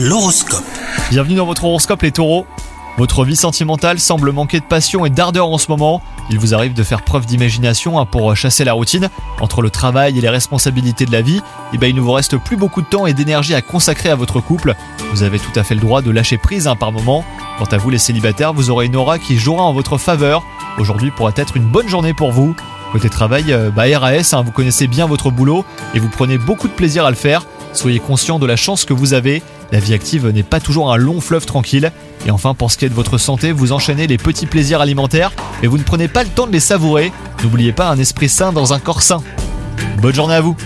L'horoscope. Bienvenue dans votre horoscope les taureaux. Votre vie sentimentale semble manquer de passion et d'ardeur en ce moment. Il vous arrive de faire preuve d'imagination hein, pour chasser la routine. Entre le travail et les responsabilités de la vie, eh ben, il ne vous reste plus beaucoup de temps et d'énergie à consacrer à votre couple. Vous avez tout à fait le droit de lâcher prise hein, par moment. Quant à vous les célibataires, vous aurez une aura qui jouera en votre faveur. Aujourd'hui pourrait être une bonne journée pour vous. Côté travail, euh, bah RAS, hein, vous connaissez bien votre boulot et vous prenez beaucoup de plaisir à le faire. Soyez conscient de la chance que vous avez. La vie active n'est pas toujours un long fleuve tranquille. Et enfin, pour ce qui est de votre santé, vous enchaînez les petits plaisirs alimentaires, mais vous ne prenez pas le temps de les savourer. N'oubliez pas un esprit sain dans un corps sain. Bonne journée à vous